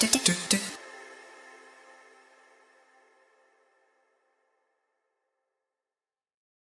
d d d